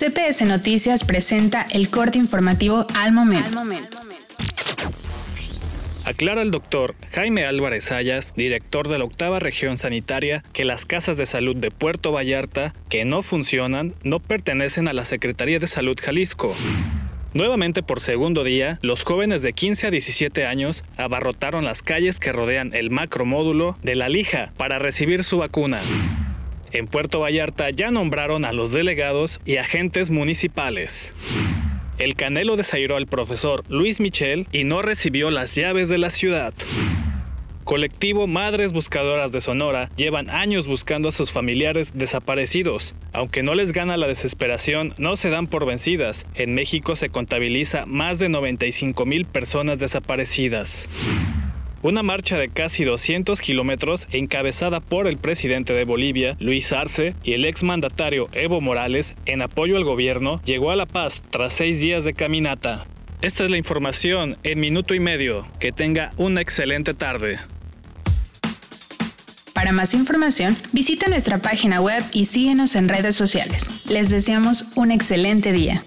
CPS Noticias presenta el corte informativo al momento. Aclara el doctor Jaime Álvarez Ayas, director de la octava región sanitaria, que las casas de salud de Puerto Vallarta, que no funcionan, no pertenecen a la Secretaría de Salud Jalisco. Nuevamente por segundo día, los jóvenes de 15 a 17 años abarrotaron las calles que rodean el macromódulo de La Lija para recibir su vacuna. En Puerto Vallarta ya nombraron a los delegados y agentes municipales. El Canelo desairó al profesor Luis Michel y no recibió las llaves de la ciudad. Colectivo Madres Buscadoras de Sonora llevan años buscando a sus familiares desaparecidos. Aunque no les gana la desesperación, no se dan por vencidas. En México se contabiliza más de 95 mil personas desaparecidas. Una marcha de casi 200 kilómetros encabezada por el presidente de Bolivia, Luis Arce, y el exmandatario Evo Morales en apoyo al gobierno, llegó a La Paz tras seis días de caminata. Esta es la información en minuto y medio. Que tenga una excelente tarde. Para más información, visita nuestra página web y síguenos en redes sociales. Les deseamos un excelente día.